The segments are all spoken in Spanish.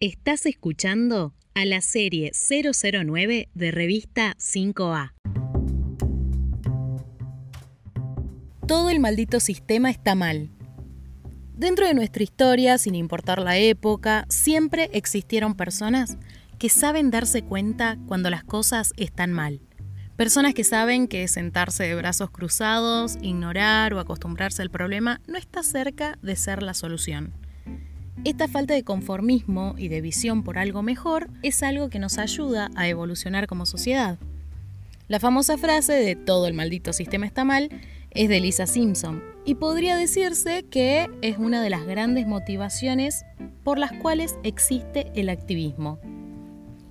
Estás escuchando a la serie 009 de revista 5A. Todo el maldito sistema está mal. Dentro de nuestra historia, sin importar la época, siempre existieron personas que saben darse cuenta cuando las cosas están mal. Personas que saben que sentarse de brazos cruzados, ignorar o acostumbrarse al problema no está cerca de ser la solución. Esta falta de conformismo y de visión por algo mejor es algo que nos ayuda a evolucionar como sociedad. La famosa frase de todo el maldito sistema está mal es de Lisa Simpson y podría decirse que es una de las grandes motivaciones por las cuales existe el activismo.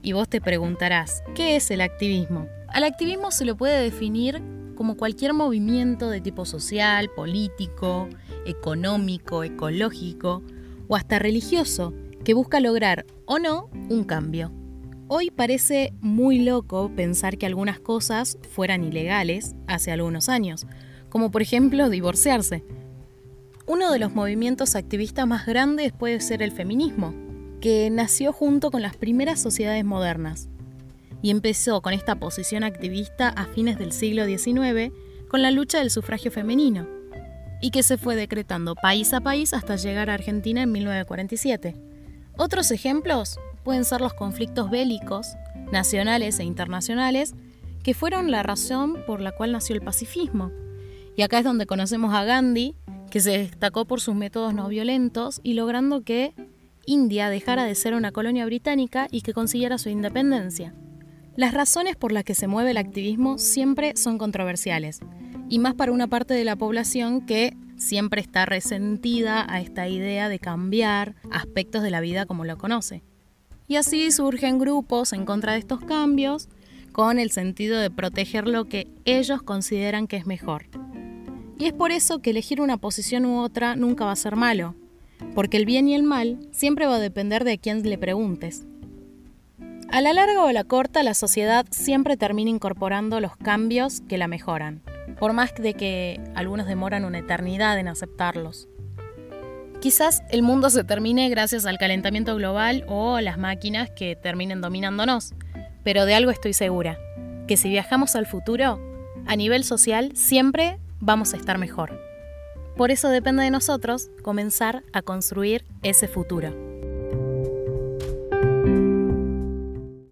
Y vos te preguntarás, ¿qué es el activismo? Al activismo se lo puede definir como cualquier movimiento de tipo social, político, económico, ecológico, o hasta religioso que busca lograr o no un cambio. Hoy parece muy loco pensar que algunas cosas fueran ilegales hace algunos años, como por ejemplo divorciarse. Uno de los movimientos activistas más grandes puede ser el feminismo, que nació junto con las primeras sociedades modernas y empezó con esta posición activista a fines del siglo XIX con la lucha del sufragio femenino y que se fue decretando país a país hasta llegar a Argentina en 1947. Otros ejemplos pueden ser los conflictos bélicos, nacionales e internacionales, que fueron la razón por la cual nació el pacifismo. Y acá es donde conocemos a Gandhi, que se destacó por sus métodos no violentos y logrando que India dejara de ser una colonia británica y que consiguiera su independencia. Las razones por las que se mueve el activismo siempre son controversiales, y más para una parte de la población que siempre está resentida a esta idea de cambiar aspectos de la vida como lo conoce. Y así surgen grupos en contra de estos cambios con el sentido de proteger lo que ellos consideran que es mejor. Y es por eso que elegir una posición u otra nunca va a ser malo, porque el bien y el mal siempre va a depender de quién le preguntes. A la larga o a la corta, la sociedad siempre termina incorporando los cambios que la mejoran por más de que algunos demoran una eternidad en aceptarlos. Quizás el mundo se termine gracias al calentamiento global o las máquinas que terminen dominándonos, pero de algo estoy segura, que si viajamos al futuro, a nivel social siempre vamos a estar mejor. Por eso depende de nosotros comenzar a construir ese futuro.